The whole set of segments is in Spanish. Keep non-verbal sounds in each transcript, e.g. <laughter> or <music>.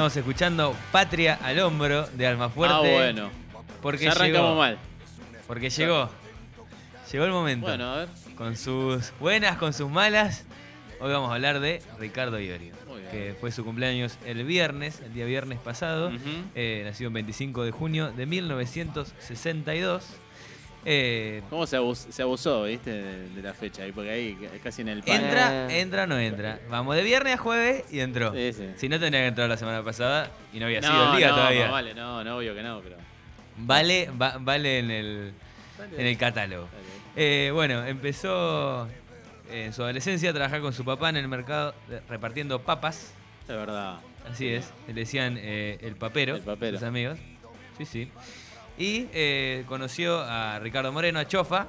Estamos escuchando Patria al hombro de Almafuerte. Ah, bueno. Porque Ya arrancamos llegó, mal. Porque llegó. Llegó el momento. Bueno, a ver. Con sus buenas, con sus malas. Hoy vamos a hablar de Ricardo Iorio. Que fue su cumpleaños el viernes, el día viernes pasado. Ujú. Eh, nacido el 25 de junio de 1962. Eh, ¿Cómo se abusó, se abusó viste, de, de la fecha? ahí? Porque ahí casi en el pan. entra, Eh. entra o no entra. Vamos de viernes a jueves y entró. Sí, sí. Si no tendría que entrar la semana pasada y no había sido No, el día no, todavía. más vale, no, no, obvio que no, pero. Vale, va- vale en el, en el catálogo. Eh, bueno, empezó eh, en su adolescencia a trabajar con su papá en el mercado de- repartiendo papas. Es verdad. Así es, le decían eh, el papero, El papero. sus amigos. Sí, sí. Y eh, conoció a Ricardo Moreno, a Chofa,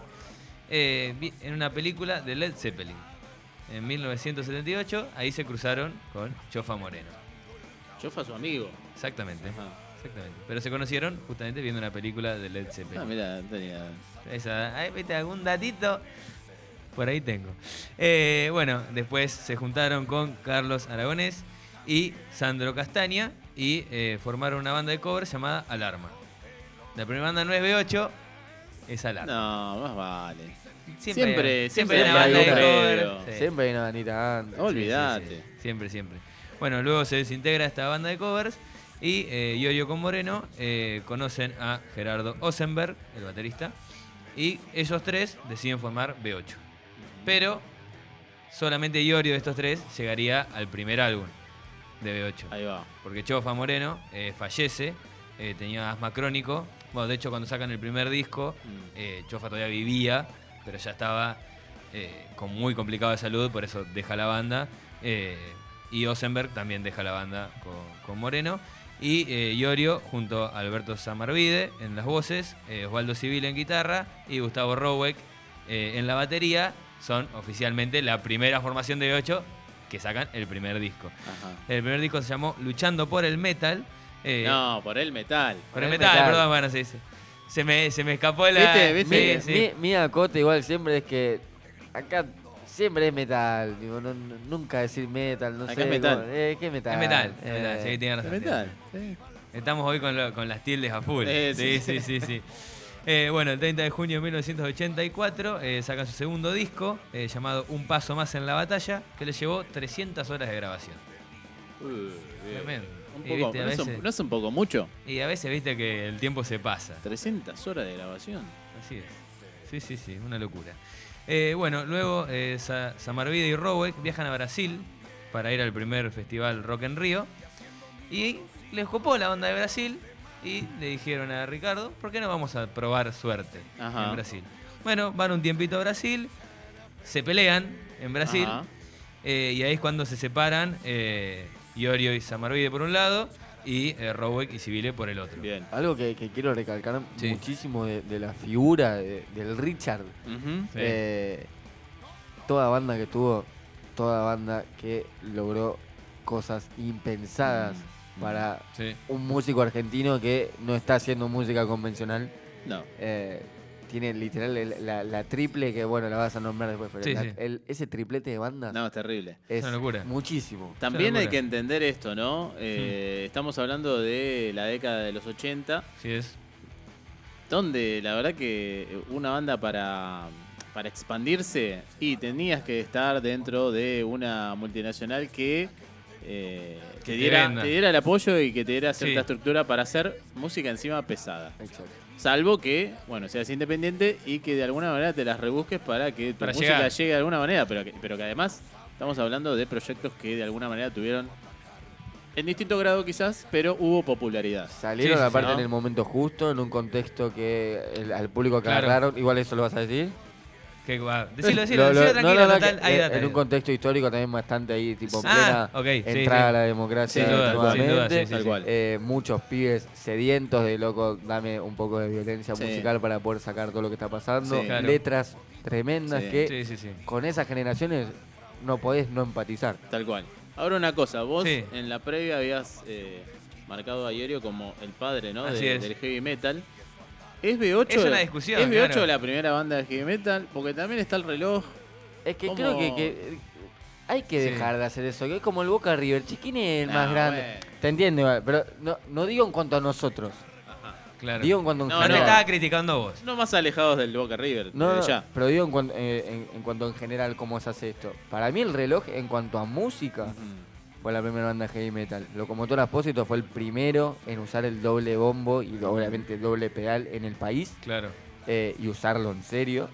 eh, en una película de Led Zeppelin. En 1978, ahí se cruzaron con Chofa Moreno. Chofa su amigo. Exactamente, Ajá. exactamente. Pero se conocieron justamente viendo una película de Led Zeppelin. Ah, mira, tenía. Esa, ahí, ¿viste algún datito? Por ahí tengo. Eh, bueno, después se juntaron con Carlos Aragonés y Sandro Castaña y formaron una banda de covers llamada Alarma. La primera banda no es B8, es Alarma. No, más vale. Siempre, Siempre- siempre, siempre hay una banda de sí. Siempre hay una vanita antes. Sí, sí, Olvídate. sí. Siempre, siempre. Bueno, luego se desintegra esta banda de covers y eh, Iorio con Moreno eh, conocen a Gerardo Osenberg, el baterista, y ellos tres deciden formar B8. Pero solamente Iorio de estos tres llegaría al primer álbum de B8. Ahí va. Porque Chofa Moreno eh, fallece, eh, tenía asma crónico. Bueno, de hecho cuando sacan el primer disco, Mm. eh, Chofa todavía vivía, pero ya estaba eh, con muy complicado de salud, por eso deja la banda. Eh, y Osenberg también deja la banda con, con Moreno. Y eh, Iorio junto a Alberto Samarvide en las voces, Osvaldo Civil en guitarra y Gustavo Roweck en la batería. Son oficialmente la primera formación de 8 que sacan el primer disco. Ajá. El primer disco se llamó Luchando por el Metal. Eh, No, por el metal. por el el metal, metal. perdón, bueno, sí, sí. Se me, se me escapó la. ¿Viste? ¿Viste? Sí, Mi, sí. mi- mi acote igual siempre es que acá siempre es metal. digo, no- no- nunca decir metal, no Acá sé. es metal. como, eh, ¿Qué metal? Es metal, es Eh, metal, sí, tiene El razón. metal. sí. Estamos hoy con, lo- con las tildes a full. Eh, sí, sí. sí, sí, sí. Eh, bueno, el 30 de junio de 1984 eh, sacan su segundo disco eh, llamado Un Paso Más en la Batalla, que le llevó 300 horas de grabación. Uy, bien. Tremendo. Un Y, poco, viste, a ¿no, es un, veces- no es un poco mucho? Y a veces viste que el tiempo se pasa. 300 horas de grabación. Así es. Sí, sí, sí, una locura. Eh, bueno, luego eh, Sa- Samarvide y Roweck viajan a Brasil para ir al primer festival Rock en Río. Y les copó la onda de Brasil y le dijeron a Ricardo, ¿por qué no vamos a probar suerte Ajá. en Brasil? Bueno, van un tiempito a Brasil, se pelean en Brasil eh, y ahí es cuando se separan eh, Iorio y Samarvide por un lado y eh, Roweck y Civile por el otro. Bien. Algo que, que quiero recalcar Sí. muchísimo de, de la figura de- del Richard. Eh, toda banda que tuvo, toda banda que logró cosas impensadas para Sí. un músico argentino que no está haciendo música convencional. No. Eh, tiene literal el- la, la triple que, bueno, la vas a nombrar después, pero Sí, la- sí. el- ese triplete de bandas No, es terrible. es una locura. muchísimo. También hay locura. que entender esto, ¿no? Eh, Estamos hablando de la década de los 80, Sí es. donde la verdad que una banda para, para expandirse y tenías que estar dentro de una multinacional que, eh, Que te, te diera, venda. te diera el apoyo y que te diera cierta Sí. estructura para hacer música encima pesada. Exacto. Salvo que, bueno, seas independiente y que de alguna manera te las rebusques para que tu Para música llegar. llegue de alguna manera, pero que, pero que además estamos hablando de proyectos que de alguna manera tuvieron, en distinto grado quizás, pero hubo popularidad. Salieron Sí, aparte ¿no? en el momento justo, en un contexto que el- al público que Claro. agarraron, igual eso lo vas a decir. ¿Qué va? <laughs> Decilo, decilo, Lo- lo- decilo tranquilo, no, no, total, que, hay data. en un contexto histórico también bastante ahí, tipo Ah, plena entrada sí. a la democracia Sin duda, nuevamente. sin duda, sí, sí, Tal sí. cual. Eh, muchos pibes sedientos de loco, dame un poco de violencia Sí. musical para poder sacar todo lo que está pasando. Sí. Claro. Letras tremendas Sí. que Sí, sí, sí. con esas generaciones no podés no empatizar. Tal cual. Ahora una cosa, vos Sí. en la previa habías eh, marcado a Iorio como el padre ¿no? Así De- es. del heavy metal. ¿Es B8? Es una discusión, ¿Es B8 claro. la primera banda de heavy metal? Porque también está el reloj. Es que ¿Cómo? creo que, que hay que Sí. dejar de hacer eso. Que es como el Boca River. Chiquín es el No, más grande. bueno. Te entiendo, igual, pero no, no digo en cuanto a nosotros. Ajá. Claro. Digo en cuanto No, no te estaba criticando a vos. No más alejados del Boca River. No, ya. pero digo en cuanto, eh, en, en cuanto en general cómo se hace esto. Para mí el reloj en cuanto a música. Fue la primera banda heavy metal. Locomotor Apósito fue el primero en usar el doble bombo y obviamente el doble pedal en el país Claro. eh, y usarlo en serio.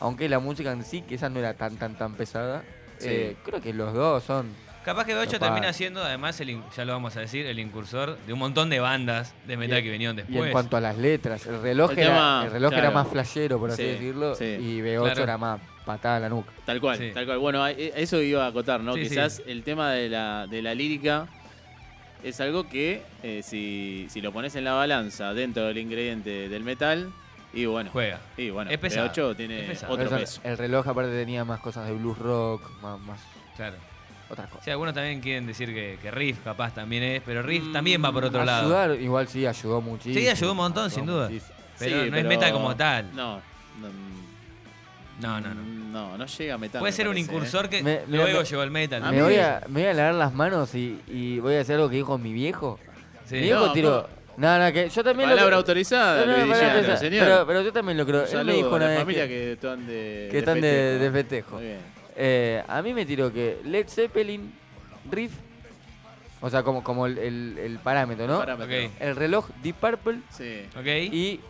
Aunque la música en sí, que esa no era tan tan tan pesada, Sí. eh, creo que los dos son... Capaz que B8 Capaz. termina siendo, además, el, ya lo vamos a decir, el incursor de un montón de bandas de metal Y- que vinieron Y después. en cuanto a las letras, el reloj, El era, tema, el reloj era más flashero, por así Sí, decirlo, sí. y B8 Claro. era más patada a la nuca. Tal cual, Sí. tal cual. Bueno, a- e- eso iba a acotar, ¿no? Sí, sí. Quizás el tema de la, de la lírica es algo que eh, si, si lo pones en la balanza dentro del ingrediente del metal, y bueno, Juega. y bueno, Es pesado, B8 es tiene pesado. otro Eso- peso. el reloj aparte tenía más cosas de blues rock, más, más Claro. Otras cosas. Sí, algunos también quieren decir que, que Riff capaz también es, pero Riff Mm, también va por otro lado. Ayudar, igual sí, ayudó muchísimo. Sí, ayudó un montón, sin duda. muchísimo. Pero Sí, no es metal como tal. No, No, no, no. No, no llega a metal. Puede me ser un parece, ¿eh? incursor que Me- me- luego me- llegó el metal. A Me mí- voy, a, me voy a lavar las manos y, y voy a hacer algo que dijo mi viejo. Sí. Mi viejo No, tiró. No, no, que yo también Palabra lo autorizada, No, no, Luis palabra autorizada. señor. Pero, pero yo también lo creo. Un Él me dijo a una la vez familia que, que, están de, que están de, de festejo. festejo. Muy bien. Eh, a mí me tiró que Led Zeppelin, Riff, o sea, como, como el, el- el parámetro, ¿no? Parámetro. Ok. El reloj Deep Purple Sí. ¿Ok? y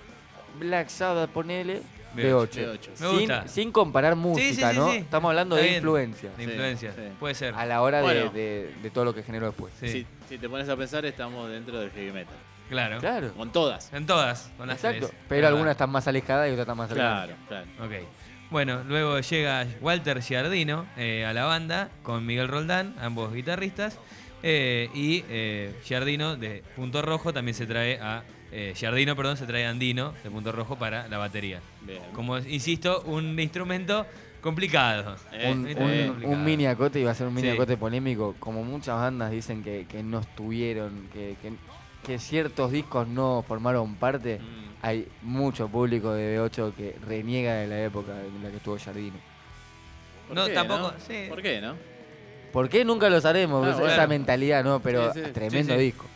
Black Sabbath, ponele, B8. B8. B8. Me Sin, gusta. sin comparar música, sí, ¿no? sí. Estamos hablando Está de bien. influencia De Sí, influencia. sí. Puede ser. a la hora de- Bueno. de, de todo lo que generó después. Sí, Si, si te pones a pensar, estamos dentro del heavy metal. claro. Claro, Con todas. En todas, con las exacto. tres. Pero algunas están más alejadas y otras están más cercanas. Claro, claro. Ok. Bueno, luego llega Walter Giardino eh, a la banda con Miguel Roldán, ambos guitarristas. eh, y eh, Giardino de Punto Rojo también se trae a. Eh, Giardino, perdón, se trae a Andino de Punto Rojo para la batería. Bien. Como insisto, un instrumento complicado. Eh, un, eh, un- mini acote iba a ser un mini Sí. acote polémico, como muchas bandas dicen que, que no estuvieron, que, que- que ciertos discos no formaron parte, Mm. Hay mucho público de B8 que reniega de la época en la que estuvo Jardino. ¿Por No, qué, tampoco- sí. ¿Por qué, no? ¿Por qué nunca lo haremos? Ah, Esa bueno. mentalidad, ¿no? Pero Sí, sí. tremendo Sí, sí. disco.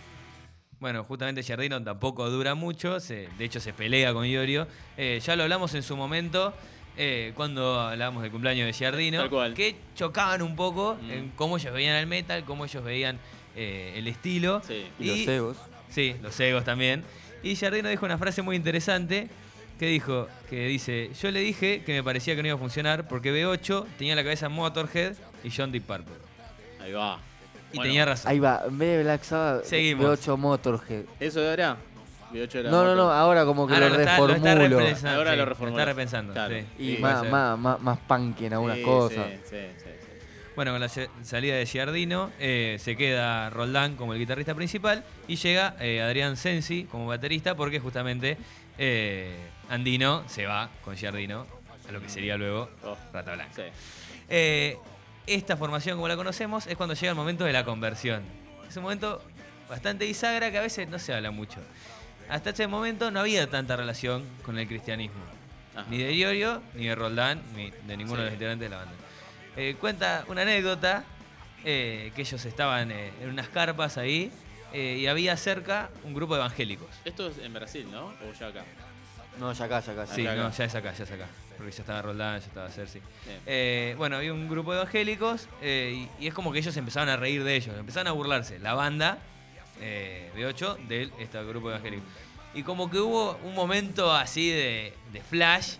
Bueno, justamente Giardino tampoco dura mucho, se- de hecho se pelea con Iorio. Eh, ya lo hablamos en su momento, eh, cuando hablábamos del cumpleaños de cual. que chocaban un poco Mm. en cómo ellos veían el metal, cómo ellos veían eh, el estilo. Sí. Y, los egos. Sí, los egos también. Y Giardino dijo una frase muy interesante que dijo, que dice, yo le dije que me parecía que no iba a funcionar porque B8 tenía la cabeza Motorhead y John Deep Purple. Ahí va. Y Bueno, tenía razón. Ahí va, en vez de Black Sabbath, Seguimos. B8 Motorhead. ¿Eso era? B8 era No, no, no, ahora como que Ahora lo lo está, lo está reformulo. repensando, Ahora sí, lo reformuló. está repensando. Claro. sí. y Sí, más, más, más, más punk en algunas Sí, cosas. Sí, sí. Bueno, con la salida de Giardino, eh, se queda Roldán como el guitarrista principal y llega eh, Adrián Sensi como baterista porque justamente eh, Andino se va con Giardino a lo que sería luego Oh, Rata Blanca. sí. Esta formación, como la conocemos, es cuando llega el momento de la conversión. Es un momento bastante bisagra que a veces no se habla mucho. Hasta ese momento no había tanta relación con el cristianismo. Ajá. Ni de Iorio, ni de Roldán, ni de ninguno Sí. de los integrantes de la banda. Eh, cuenta una anécdota eh, que ellos estaban eh, en unas carpas ahí eh, y había cerca un grupo de evangélicos. Esto es en Brasil, ¿no? O ya acá. No, ya acá, ya acá. Sí, Acá, acá. no, ya es acá, ya es acá. Porque ya estaba Roldán, ya estaba Cersei. Eh, bueno, había un grupo de evangélicos eh, y, y es como que ellos empezaron a reír de ellos, empezaron a burlarse. La banda eh, de 8 de este grupo de evangélicos. Y como que hubo un momento así de, de flash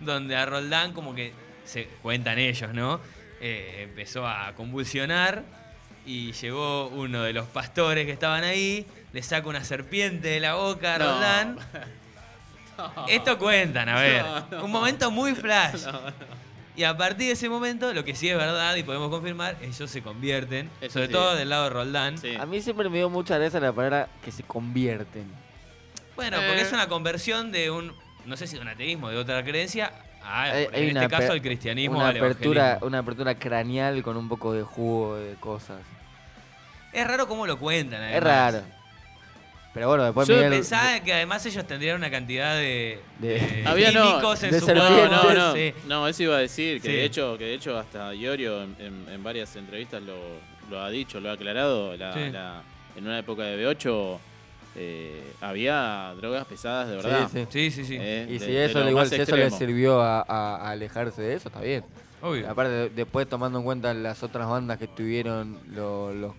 donde a Roldán como que, se cuentan ellos, ¿no? Eh, empezó a convulsionar y llegó uno de los pastores que estaban ahí, le saca una serpiente de la boca a No. Roldán. <laughs> Esto cuentan, a ver. No, no. Un momento muy flash. No, no. Y a partir de ese momento, lo que sí es verdad y podemos confirmar, ellos se convierten, Eso sobre sí. todo del lado de Roldán. Sí. A mí siempre me dio mucha gracia la palabra que se convierten. Bueno, porque Eh. es una conversión de un, no sé si de un ateísmo, de otra creencia, a, Hay- en hay este caso al cristianismo Una al apertura, una apertura craneal con un poco de jugo de cosas. Es raro cómo lo cuentan, Es además. raro. Pero bueno, después Yo Miguel- Pensaba que además ellos tendrían una cantidad de, De- de <laughs> Había no, en de su No, no, no. Sí. No, eso iba a decir, que Sí. de hecho, que de hecho hasta Iorio en, en- en varias entrevistas lo, lo ha dicho, lo ha aclarado. La- Sí. la- en una época de B8 eh, había drogas pesadas de verdad. Sí, sí. Sí, sí, sí. Eh, Y de- si eso, igual, si eso le sirvió a, alejarse de eso, está bien. Obvio. Aparte, de- después tomando en cuenta las otras bandas que tuvieron lo- los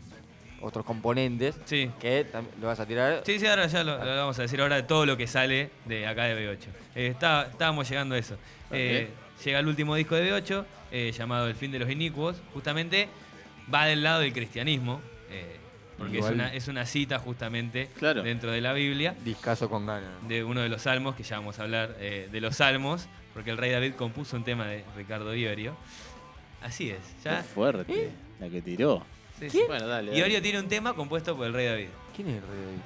otros componentes, Sí. que lo vas a tirar. Sí, sí, ahora ya lo, lo vamos a decir ahora de todo lo que sale de acá de B8. Eh, está- estábamos llegando a eso. Eh, llega el último disco de B8, eh, llamado El fin de los inicuos. Justamente va del lado del cristianismo, eh, porque es una, es una cita justamente Claro. dentro de la Biblia Discaso con ganas. de uno de los salmos, que ya vamos a hablar eh, de los salmos, porque el rey David compuso un tema de Ricardo Iorio. Así es. Qué ¿ya? fuerte, la que tiró. Sí, sí. Bueno, dale. dale. Iorio tiene un tema compuesto por el rey David. ¿Quién es el rey David?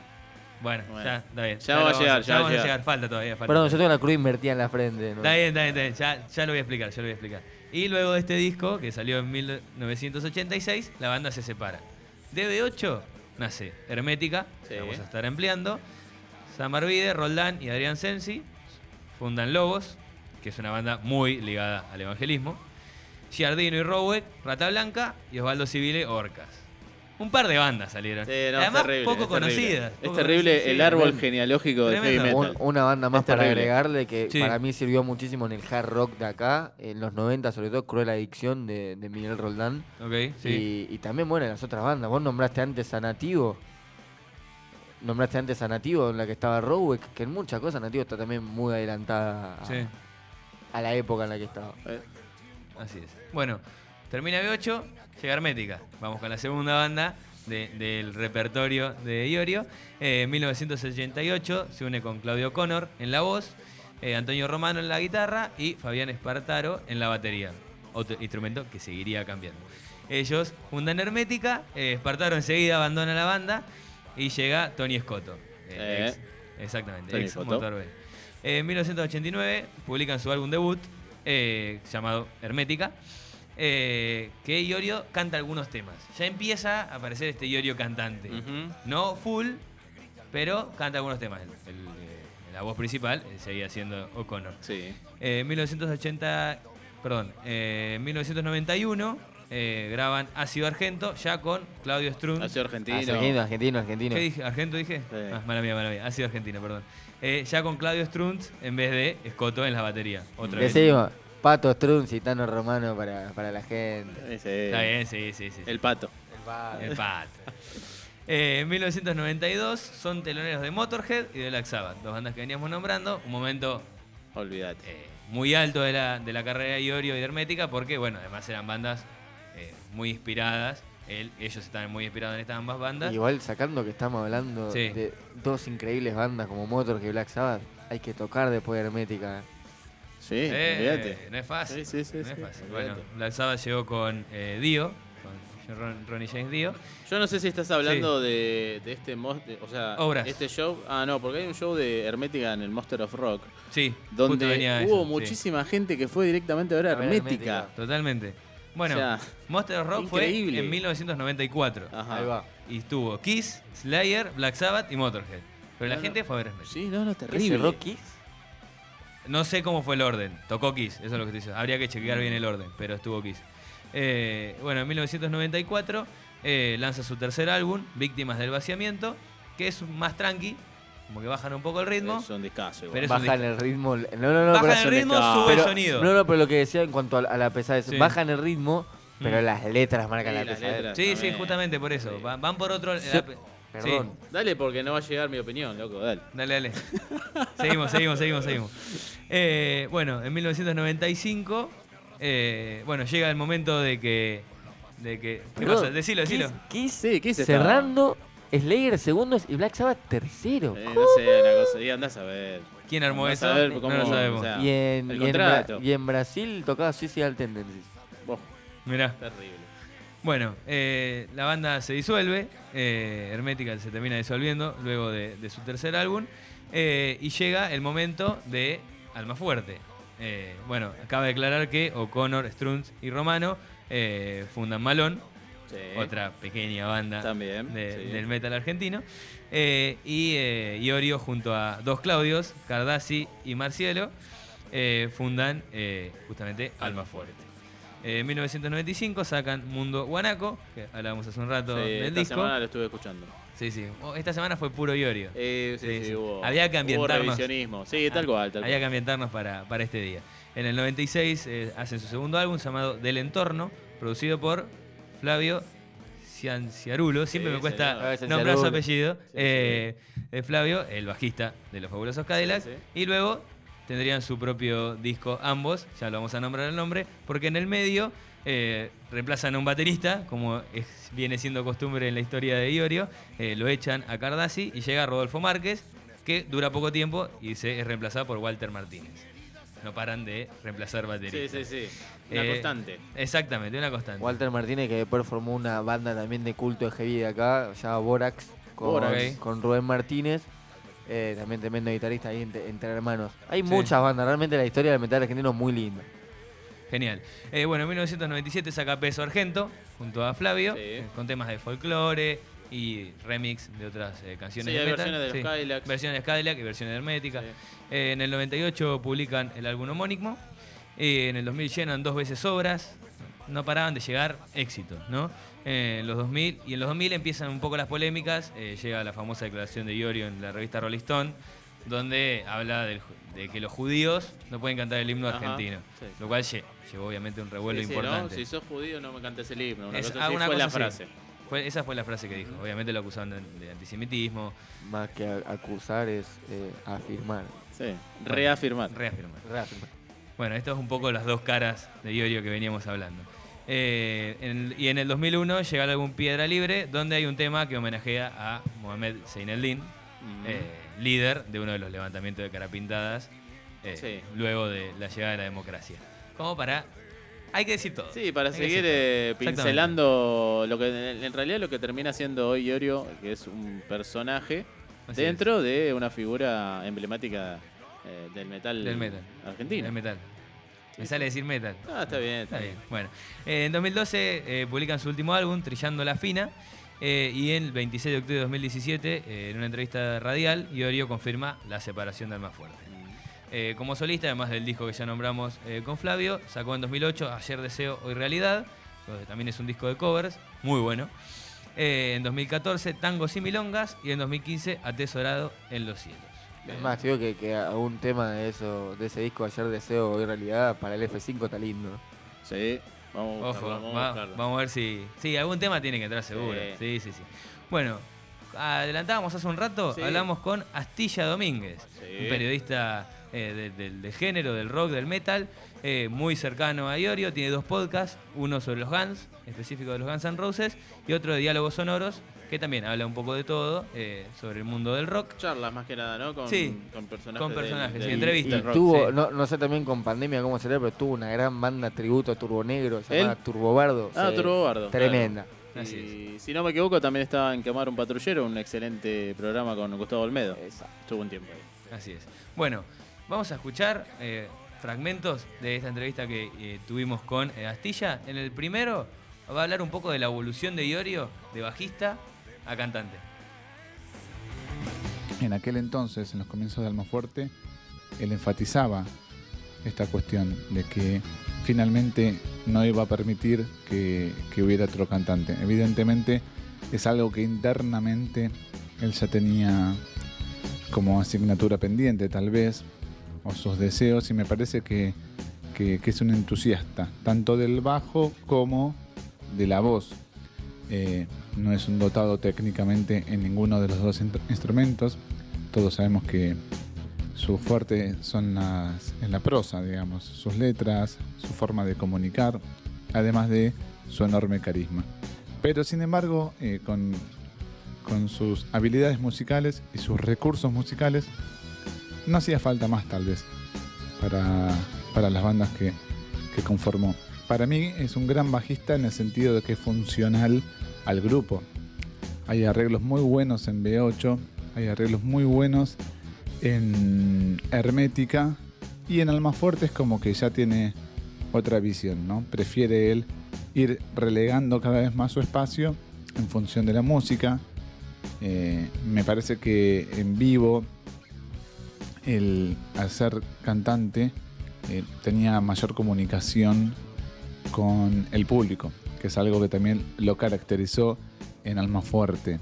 Bueno, Bueno. ya, está bien. Ya vamos a lo llegar, ya va a llegar. Falta todavía, falta. Perdón, yo tengo la cruz invertida en la frente. ¿no? Está bien, está bien, está bien. Ya, ya lo voy a explicar, ya lo voy a explicar. Y luego de este disco, que salió en 1986, la banda se separa. DB8 nace Hermética, Sí. que vamos a estar empleando. Sam Arvide, Roldán y Adrián Sensi fundan Lobos, que es una banda muy ligada al evangelismo. Giardino y Roweck, Rata Blanca y Osvaldo Civile, Orcas. Un par de bandas salieron. Sí, no, Además, es terrible, poco terrible. conocidas. Es terrible conocidas, el sí. árbol tremendo. genealógico de heavy Tremendo. metal. Un- una banda más Es para terrible. agregarle que Sí. para mí sirvió muchísimo en el hard rock de acá, en los 90 sobre todo, Cruel Adicción de, de Miguel Roldán. Sí. Y, y también, bueno, en las otras bandas. Vos nombraste antes a Nativo. Nombraste antes a Nativo, en la que estaba Roweck, que en muchas cosas Nativo está también muy adelantada a, Sí. a la época en la que estaba. Eh, Así es. Bueno, termina B8, llega Hermética. Vamos con la segunda banda de- del repertorio de Iorio. Eh, en 1988 se une con Claudio Connor en la voz, eh, Antonio Romano en la guitarra y Fabián Espartaro en la batería. Otro instrumento que seguiría cambiando. Ellos fundan Hermética, eh, Espartaro enseguida abandona la banda y llega Tony Scotto. eh, Eh. ex- exactamente, Tony ex Scotto. Motor B. Eh, en 1989 publican su álbum debut eh, llamado Hermética, eh, que Iorio canta algunos temas. Ya empieza a aparecer este Iorio cantante. No full, pero canta algunos temas. El- el, eh, la voz principal eh, seguía siendo O'Connor. Sí. Eh, En 1980, perdón, eh, en 1991 eh, graban Ácido Argento ya con Claudio Strunz. Ácido argentino. Argentino, argentino, argentino. ¿Qué dije? ¿Argento dije? Sí. Ah, mala mía, mala mía. Ácido Argentino, perdón. Eh, ya con Claudio Strunz en vez de Escoto en la batería. Otra vez. Decimos, Pato Strun, Citano Romano para, para la gente. Ese, Está bien, sí, sí, sí. sí. El pato. El pato. Eh, en 1992 son teloneros de Motorhead y de Black Sabbath, dos bandas que veníamos nombrando. Un momento Olvídate. eh, muy alto de la, de la carrera de Iorio y de Hermética, porque, bueno, además eran bandas eh, muy inspiradas. Él- ellos estaban muy inspirados en estas ambas bandas. Igual sacando que estamos hablando Sí. de dos increíbles bandas como Motorhead y Black Sabbath, hay que tocar después de Hermética. Sí, Eh, no es fácil. Sí, sí, sí, no es fácil. Bueno, Black Sabbath llegó con eh, Dio, con Ron- Ronnie James Dio. Yo no sé si estás hablando de, de este de- o sea, Obras. este show. Ah, no, porque hay un show de Hermética en el Monster of Rock Sí, donde venía hubo eso, sí. muchísima gente que fue directamente a ver a Hermética. Hermética. Totalmente. Bueno, O sea, Monster of Rock increíble. fue en 1994. Ajá. Ahí va. Y estuvo Kiss, Slayer, Black Sabbath y Motorhead. Pero la gente no. fue a ver Hermética. Sí, no, no, ¿Ese terrible. Rocky? No sé cómo fue el orden. Tocó Kiss, eso es lo que te dice. Habría que chequear bien el orden, pero estuvo Kiss. Eh, bueno, en 1994 eh, lanza su tercer álbum, Víctimas del Vaciamiento, que es más tranqui, como que bajan un poco el ritmo. Igual. Pero es un Bajan el ritmo. No, no, no, Bajan pero, el son ritmo, sube el pero- sonido. no, no, pero lo que decía en cuanto a la, a la pesadez, Sí. bajan el ritmo, pero Mm. las letras marcan Sí, la las pesadez. letras. sí, sí, también. justamente por eso. Sí. Va- Van por otro... Sí. la- Perdón. Sí. Dale porque no va a llegar mi opinión, loco, dale. Dale, dale. seguimos, seguimos, seguimos, seguimos. Eh, bueno, en 1995, eh, bueno, llega el momento de que... De que ¿Qué Perdón, pasa? Decilo, decilo. Kiss- Kiss Sí, Kiss cerrando, Slayer segundos y Black Sabbath tercero. Eh, no sé, una cosa. Y andás a ver. ¿Quién armó Andás eso? a ver no cómo- lo sabemos. o sea, y, en, el y, en y en Brasil tocaba Suicidal Tendencies. Mirá. terrible. Bueno, eh, la banda se disuelve, eh, Hermética se termina disolviendo luego de, de su tercer álbum, eh, y llega el momento de Almafuerte. Eh, bueno, acaba de declarar que O'Connor, Strunz y Romano fundan Malón, Sí. otra pequeña banda También. de- sí. del metal argentino. Y Iorio junto a dos Claudios, Cardassi y Marcielo, fundan eh, justamente Alma Fuerte. Eh, en 1995 sacan Mundo Guanaco, que hablábamos hace un rato Sí, del esta disco. semana lo estuve escuchando. Sí, sí. Oh, Esta semana fue puro Iorio. Eh, sí, Sí, sí, sí. hubo, Había que hubo ambientarnos. revisionismo. Sí, tal cual, tal Había cual. que ambientarnos para, para este día. En el 96 eh, hacen su segundo álbum llamado Del Entorno, producido por Flavio Cianciarulo. Siempre Sí, me cuesta señor. Nombrar su apellido. Sí, eh, de Flavio, el bajista de los fabulosos Cadillacs. Sí, Y luego tendrían su propio disco ambos, ya lo vamos a nombrar el nombre, porque en el medio eh, reemplazan a un baterista, como es- viene siendo costumbre en la historia de Iorio, eh, lo echan a Cardassi y llega Rodolfo Márquez, que dura poco tiempo y se es reemplazado por Walter Martínez. No paran de reemplazar Sí, bateristas. sí, sí. Una Eh, constante. Exactamente, una constante. Walter Martínez, que después formó una banda también de culto de heavy de acá, llamada Borax, con, Borax. con Rubén Martínez. Eh, también tremendo guitarrista ahí entre, entre hermanos. Hay Sí. muchas bandas, realmente la historia del metal argentino es muy linda. Genial. Eh, bueno, en 1997 saca Peso Argento junto a Flavio, Sí. eh, con temas de folclore y remix de otras eh, canciones Sí, de hay metal. versiones de los Cadillacs. Versiones de Cadillac y versiones de Hermética. Sí. Eh, en el 98 publican el álbum homónimo. Eh, en el 2000 llenan dos veces obras. No paraban de llegar éxitos, ¿no? Eh, en los 2000, y en los 2000 empiezan un poco las polémicas. eh, llega la famosa declaración de Iorio en la revista Rolling Stone, donde habla del de que los judíos no pueden cantar el himno Ajá, argentino. sí. Lo cual lle- llevó obviamente un revuelo Sí, sí, importante. ¿no? Si sos judío, no me cantes el himno. Una Es- cosa así una fue la cosa frase. Fue- esa fue la frase que dijo. Obviamente lo acusaban de, de antisemitismo. Más que a- acusar es eh, afirmar. Sí. Reafirmar. Reafirmar. Reafirmar. Bueno, esto es un poco las dos caras de Iorio que veníamos hablando. Eh, en- y en el 2001 llega el álbum Piedra Libre, donde hay un tema que homenajea a Mohamed Seineldin, Mm. eh, líder de uno de los levantamientos de carapintadas, eh, Sí. luego de la llegada de la democracia. Como para... Hay que decir todo. Sí, para Hay seguir eh, pincelando lo que en, realidad lo que termina siendo hoy Iorio, que es un personaje Así dentro de una figura emblemática del metal Del metal. argentino. El metal. Me sale decir metal. Ah, está bien, está, Está bien. bien. Bueno, eh, en 2012 eh, publican su último álbum, Trillando la Fina. eh, y el 26 de octubre de 2017, eh, en una entrevista radial, Iorio confirma la separación de Alma Fuerte. Eh, como solista, además del disco que ya nombramos con Flavio, sacó en 2008 Ayer Deseo, Hoy Realidad, que también es un disco de covers, muy bueno. En 2014, Tangos y Milongas. Y en 2015, Atesorado en los Cielos. Es más, digo que, que algún tema de eso, de ese disco ayer deseo hoy realidad para el F5 está lindo. Sí, vamos a Ojo, buscarlo, vamos a buscarlo. vamos a ver si. Sí, algún tema tiene que entrar seguro. Sí, sí, sí. Bueno, adelantábamos hace un rato, Sí. hablamos con Astilla Domínguez, Sí. un periodista eh, de- del- del género, del rock, del metal, eh, muy cercano a Iorio. Tiene dos podcasts, uno sobre los Guns, específico de los Guns N' Roses, y otro de diálogos sonoros, que también habla un poco de todo, eh, sobre el mundo del rock. Charlas más que nada, ¿no? Con, Sí, con personajes. con del- personajes, del- sí, Y- entrevistas. Y, del rock. tuvo, sí. no, no sé también con pandemia cómo será, pero tuvo una gran banda tributo a Turbo Negro llamada ¿Él? Turbo Bardo. Ah, sí, Turbo Bardo, Tremenda. claro. Así Y si no me equivoco, también estaba en Quemar un Patrullero, un excelente programa con Gustavo Olmedo. Exacto. Estuvo un tiempo ahí. Así es. Bueno, vamos a escuchar eh, fragmentos de esta entrevista que eh, tuvimos con eh, Astilla. En el primero va a hablar un poco de la evolución de Iorio, de bajista a cantante. En aquel entonces, en los comienzos de Almafuerte, él enfatizaba esta cuestión de que finalmente no iba a permitir que, que hubiera otro cantante. Evidentemente es algo que internamente él ya tenía como asignatura pendiente tal vez, o sus deseos, y me parece que, que- que es un entusiasta, tanto del bajo como de la voz. Eh, no es un dotado técnicamente en ninguno de los dos in- instrumentos. Todos sabemos que su fuerte son las, en la prosa, digamos, sus letras, su forma de comunicar, además de su enorme carisma. Pero sin embargo, eh, con, con sus habilidades musicales y sus recursos musicales, no hacía falta más tal vez para, para las bandas que, que conformó. Para mí es un gran bajista en el sentido de que es funcional al grupo. Hay arreglos muy buenos en B8, hay arreglos muy buenos en Hermética y en Almafuerte es como que ya tiene otra visión, ¿no? Prefiere él ir relegando cada vez más su espacio en función de la música. Eh, me parece que en vivo, el, al ser cantante, eh, tenía mayor comunicación con el público, que es algo que también lo caracterizó en Almafuerte.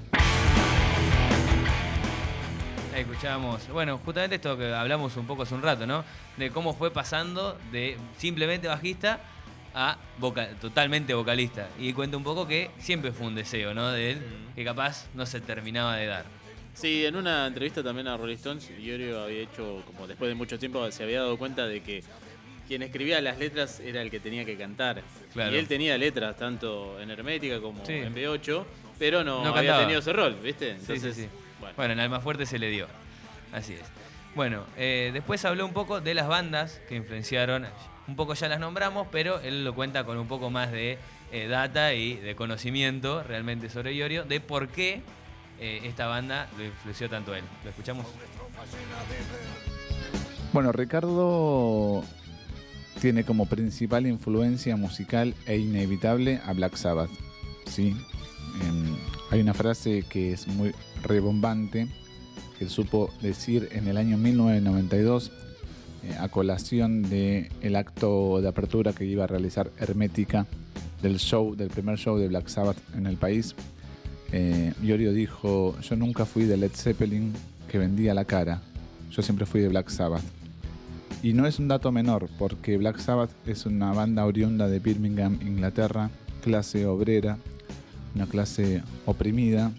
Ahí escuchábamos, bueno, justamente esto que hablamos un poco hace un rato, ¿no? De cómo fue pasando de simplemente bajista a totalmente vocalista. Y cuenta un poco que siempre fue un deseo, ¿no? De él, que capaz no se terminaba de dar. Sí, en una entrevista también a Rolling Stones, Iorio había hecho, como después de mucho tiempo, se había dado cuenta de que quien escribía las letras era el que tenía que cantar. Claro. Y él tenía letras tanto en Hermética como Sí. en B8, pero no, No había cantaba. tenido ese rol, ¿viste? Sí, sí, sí. Bueno. Bueno, en Alma Fuerte se le dio. Así es. Bueno, eh, después habló un poco de las bandas que influenciaron. Un poco ya las nombramos, pero él lo cuenta con un poco más de eh, data y de conocimiento realmente sobre Iorio, de por qué eh, esta banda lo influenció tanto a él. ¿Lo escuchamos? Bueno, Ricardo tiene como principal influencia musical e inevitable a Black Sabbath. ¿sí? Em, hay una frase que es muy rebombante que supo decir en el año 1992 eh, a colación del el acto de apertura que iba a realizar Hermética del show, del primer show de Black Sabbath en el país. Eh, Iorio dijo, yo nunca fui de Led Zeppelin que vendía la cara, yo siempre fui de Black Sabbath. Y no es un dato menor, porque Black Sabbath es una banda oriunda de Birmingham, Inglaterra, clase obrera, una clase oprimida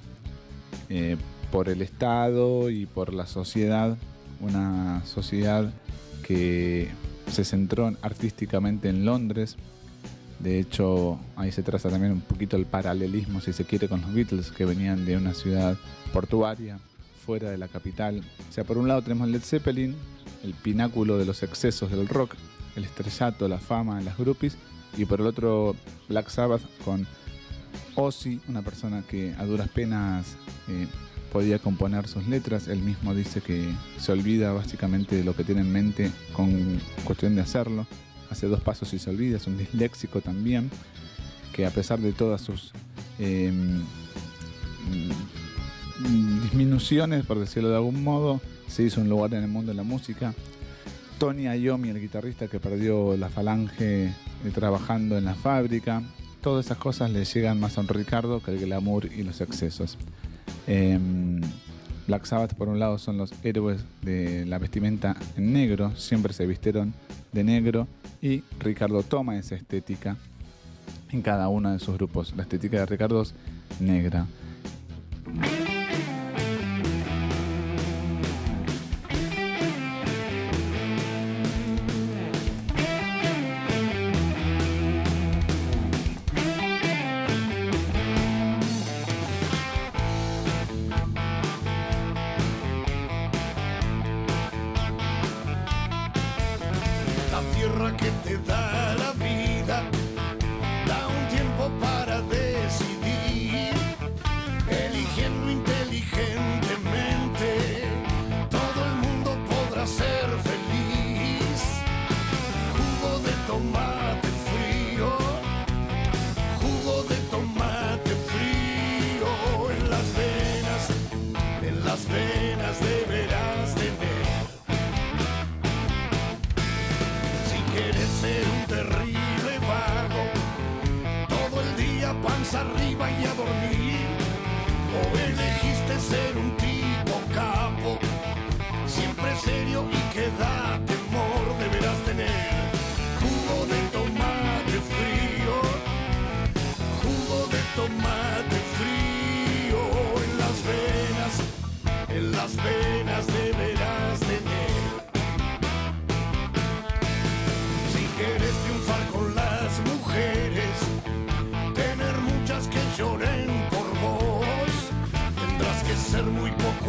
eh, por el Estado y por la sociedad, una sociedad que se centró en- artísticamente en Londres. De hecho, ahí se traza también un poquito el paralelismo, si se quiere, con los Beatles, que venían de una ciudad portuaria, fuera de la capital. O sea, por un lado tenemos Led Zeppelin, el pináculo de los excesos del rock, el estrellato, la fama, las groupies, y por el otro Black Sabbath con Ozzy, una persona que a duras penas eh, podía componer sus letras. Él mismo dice que se olvida básicamente de lo que tiene en mente con cuestión de hacerlo. Hace dos pasos y se olvida, es un disléxico también, que a pesar de todas sus eh, mm, disminuciones, por decirlo de algún modo, se hizo un lugar en el mundo de la música. Tony Iommi, el guitarrista que perdió la falange eh, trabajando en la fábrica. Todas esas cosas le llegan más a un Ricardo que el glamour y los excesos. Em, Black Sabbath, por un lado, son los héroes de la vestimenta en negro, siempre se vistieron de negro, y Ricardo toma esa estética en cada uno de sus grupos. La estética de Ricardo es negra.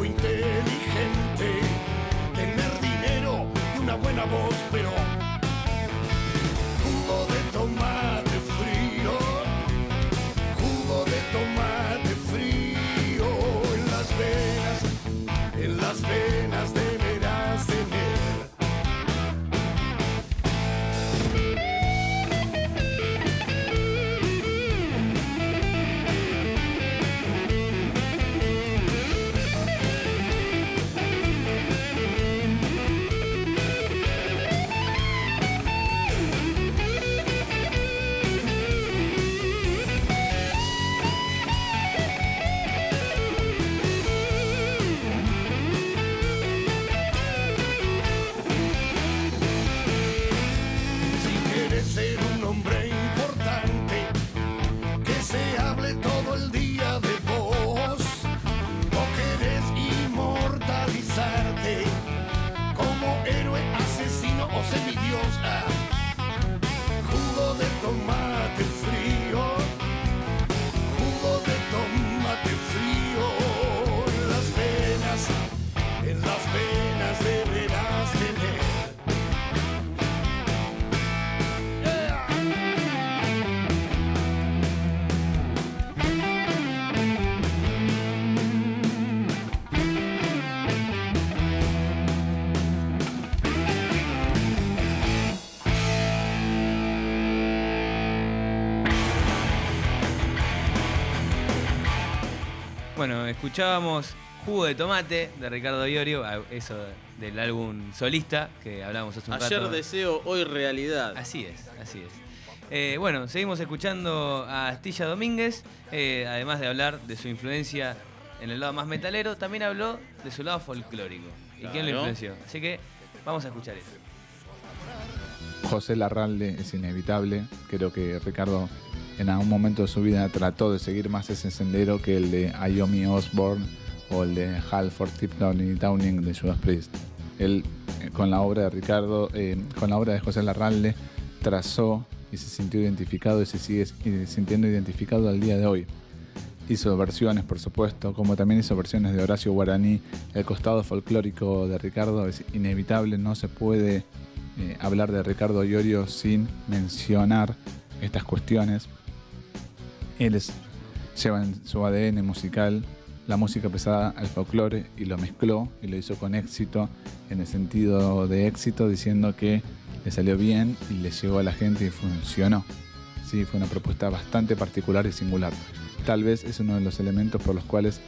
Inteligente, tener dinero y una buena voz, pero Bueno, escuchábamos Jugo de Tomate de Ricardo Iorio, eso del álbum solista que hablábamos hace un Ayer rato. deseo, hoy realidad. Así es, así es. Eh, bueno, seguimos escuchando a Astilla Domínguez, eh, además de hablar de su influencia en el lado más metalero, también habló de su lado folclórico. ¿Y quién lo influenció? Así que vamos a escuchar eso. José Larralde es inevitable. Creo que Ricardo en algún momento de su vida trató de seguir más ese sendero que el de Ayomi Osborne o el de Halford Tipton y Downing de Judas Priest. Él, eh, con la obra de Ricardo, eh, con la obra de José Larralde, trazó y se sintió identificado y se sigue sintiendo identificado al día de hoy. Hizo versiones, por supuesto, como también hizo versiones de Horacio Guaraní. El costado folclórico de Ricardo es inevitable, no se puede eh, hablar de Ricardo Iorio sin mencionar estas cuestiones. Él es- lleva en su ADN musical la música pesada al folclore y lo mezcló y lo hizo con éxito, en el sentido de éxito, diciendo que le salió bien y le llegó a la gente y funcionó. Sí, fue una propuesta bastante particular y singular. Tal vez es uno de los elementos por los cuales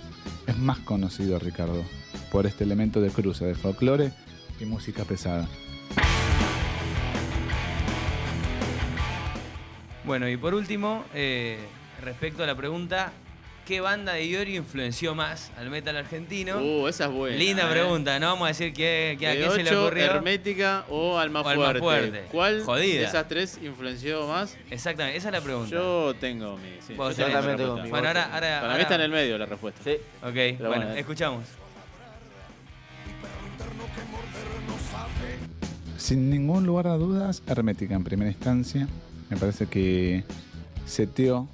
es más conocido Ricardo, por este elemento de cruce de folclore y música pesada. Bueno, y por último, eh, respecto a la pregunta, ¿qué banda de Iorio influenció más al metal argentino? Uh, esa es buena. Linda eh. pregunta, no vamos a decir que, que a quién se le ocurrió. Hermética o Alma, O Alma fuerte. Fuerte. ¿Cuál Jodida. de esas tres influenció más? Exactamente, esa es la pregunta. Yo tengo mi. sí, Vos yo tenés. tengo también mi tengo respuesta. mi. Bueno, ahora, ahora, Para ahora- mí está en el medio la respuesta. Sí. Ok, Pero bueno, bueno, escuchamos. Sin ningún lugar a dudas, Hermética en primera instancia. Me parece que seteó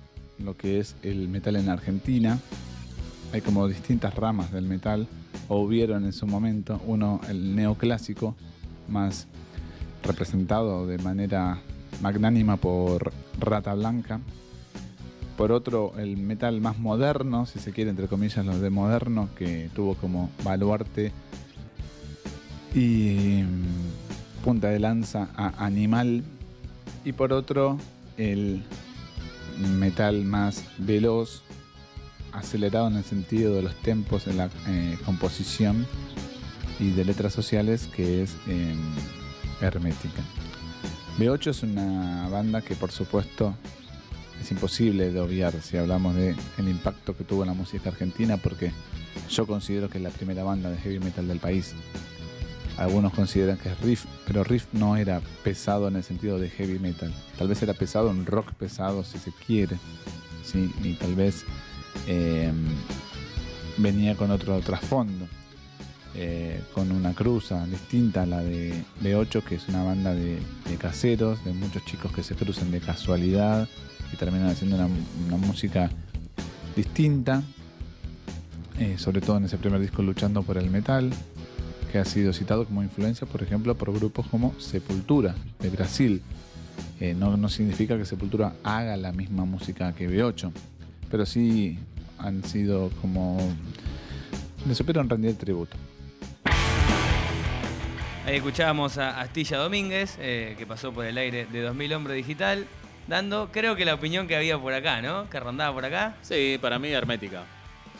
lo que es el metal en Argentina. Hay como distintas ramas del metal, o hubieron en su momento. Uno, el neoclásico, más representado de manera magnánima por Rata Blanca. Por otro, el metal más moderno, si se quiere, entre comillas, los de moderno, que tuvo como baluarte y mm, punta de lanza a Animal. Y por otro, el metal más veloz, acelerado en el sentido de los tempos en la eh, composición y de letras sociales, que es eh, Hermética. B8 es una banda que por supuesto es imposible de obviar si hablamos de el impacto que tuvo en la música argentina porque yo considero que es la primera banda de heavy metal del país. Algunos consideran que es Riff, pero Riff no era pesado en el sentido de heavy metal. Tal vez era pesado en rock pesado si se quiere. ¿sí? Y tal vez eh, venía con otro trasfondo. eh, con una cruza distinta a la de B8, que es una banda de, caseros, de muchos chicos que se cruzan de casualidad y terminan haciendo una, una música distinta, eh, sobre todo en ese primer disco luchando por el metal, que ha sido citado como influencia, por ejemplo, por grupos como Sepultura de Brasil. Eh, no, no significa que Sepultura haga la misma música que B8, pero sí han sido como... Le supieron rendir tributo. Ahí escuchábamos a Astilla Domínguez, eh, que pasó por el aire de 2000 Hombre Digital, dando, creo que la opinión que había por acá, ¿no? Que rondaba por acá. Sí, para mí Hermética.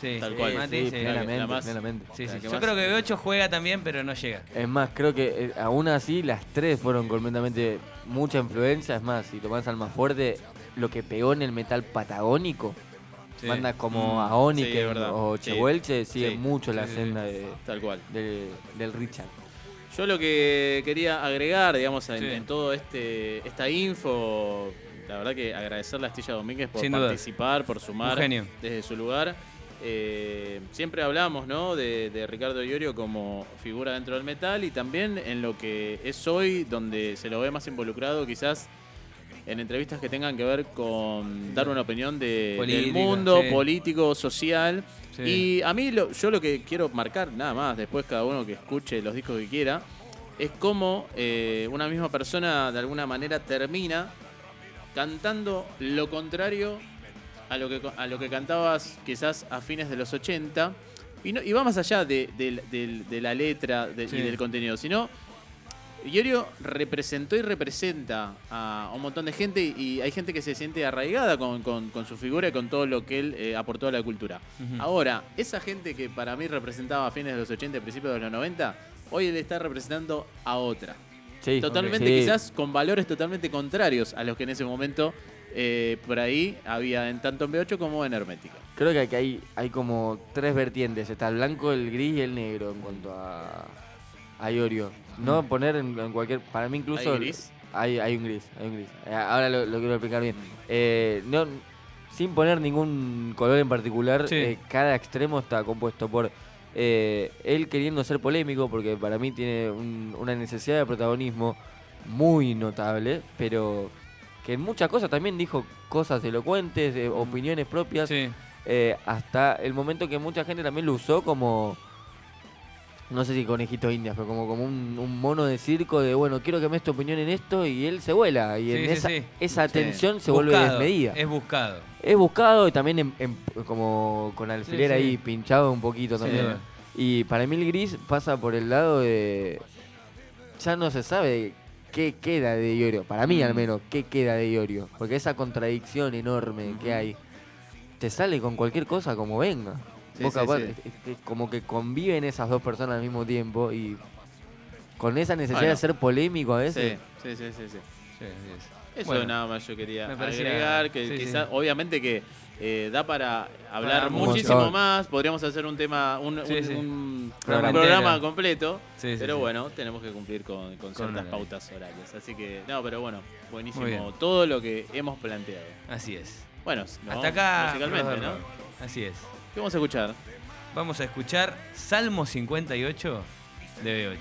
Sí, Tal cual. Mati, Sí, sí. plenamente, la más- plenamente. Sí, sí. La que Yo más- creo que B8 juega también, pero no llega. Es más, creo que eh, aún así las tres fueron completamente mucha influencia. Es más, si tomás al más fuerte, lo que pegó en el metal patagónico, Sí. bandas como Mm, Aoniken sí, es verdad. o Sí. Chehuelche siguen Sí. mucho la Sí, sí, senda de, Tal cual. de- del Richard. Yo lo que quería agregar, digamos, en, Sí. en todo este esta info, la verdad que agradecerle a Astilla Domínguez por Sin duda. participar, por sumar Un genio. desde su lugar. Eh, siempre hablamos ¿no? de, de Ricardo Iorio como figura dentro del metal y también en lo que es hoy, donde se lo ve más involucrado quizás en entrevistas que tengan que ver con dar una opinión de, del Política, mundo, sí. político, social. Sí. Y a mí lo- yo lo que quiero marcar, nada más, después cada uno que escuche los discos que quiera, es cómo eh, una misma persona de alguna manera termina cantando lo contrario a lo que, a lo que cantabas quizás a fines de los 80. Y, no, y va más allá de, la letra Sí. y del contenido, sino Iorio representó y representa a un montón de gente y hay gente que se siente arraigada con, con- con su figura y con todo lo que él eh, aportó a la cultura. Ahora, esa gente que para mí representaba a fines de los 80 y principios de los 90, hoy él está representando a otra. Sí, Totalmente, sí. quizás con valores totalmente contrarios a los que en ese momento eh, por ahí había en tanto en B8 como en Hermética. Creo que aquí hay, hay como tres vertientes. Está el blanco, el gris y el negro en cuanto a, a Iorio. No poner en, en cualquier... Para mí incluso... ¿Hay gris? Hay, hay un gris, hay un gris. Eh, Ahora lo, lo quiero explicar bien. Eh, no, sin poner ningún color en particular, Sí. eh, cada extremo está compuesto por eh, él queriendo ser polémico, porque para mí tiene un- una necesidad de protagonismo muy notable, pero que en muchas cosas también dijo cosas elocuentes, eh, opiniones propias, Sí. eh, hasta el momento que mucha gente también lo usó como, no sé si conejito indias, pero como, como un, un mono de circo de, bueno, quiero que me des tu opinión en esto y él se vuela. Y Sí, en sí, esa, esa tensión se vuelve desmedida. Es buscado. Es buscado y también en- en- como con alfiler ahí pinchado un poquito también. Y para mí el gris pasa por el lado de... Ya no se sabe qué queda de Iorio. Para mí al Mm. menos, qué queda de Iorio. Porque esa contradicción enorme que hay, te sale con cualquier cosa como venga. Sí, Vos sí, capaz- sí. es- es- es como que conviven esas dos personas al mismo tiempo y con esa necesidad Bueno. de ser polémico a Sí, veces. sí, sí, sí. sí. Sí, sí. Eso Bueno, nada más yo quería agregar, que sí, quizás, sí. obviamente que eh, da para hablar Para muchísimo mucho. más, podríamos hacer un tema, un, Sí, un- sí. un Programa completo, Sí, pero bueno, tenemos que cumplir con, con ciertas pautas horarias. Así que, no, pero bueno, buenísimo todo lo que hemos planteado. Así es. Bueno, Hasta acá. musicalmente, ¿no? Así es. ¿Qué vamos a escuchar? Vamos a escuchar Salmo 58 de B8.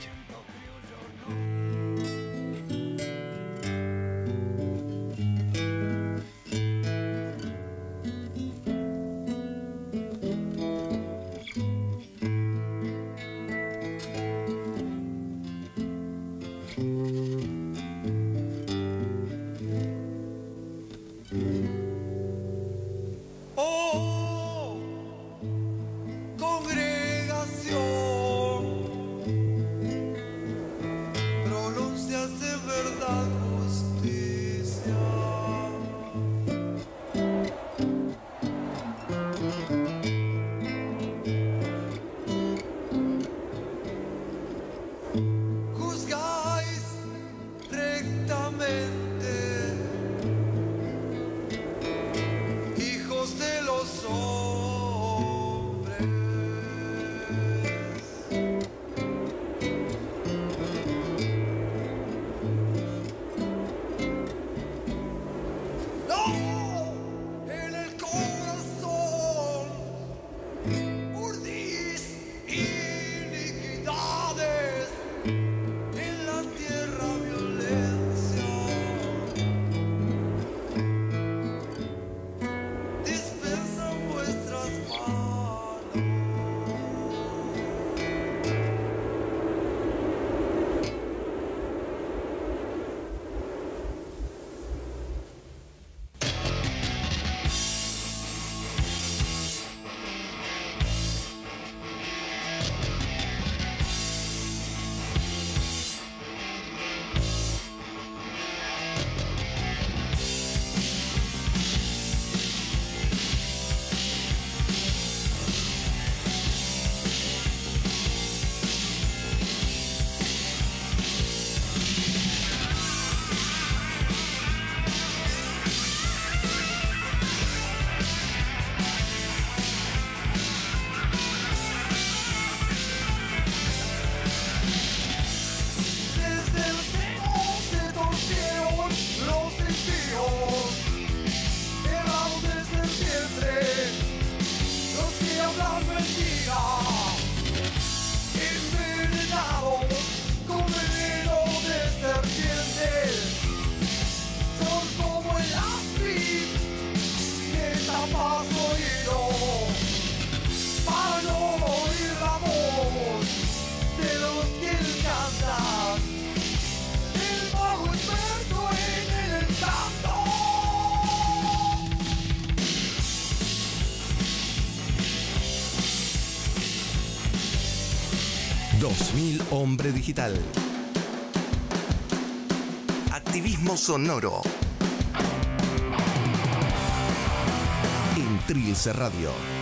Digital. Activismo sonoro. En Trilce Radio.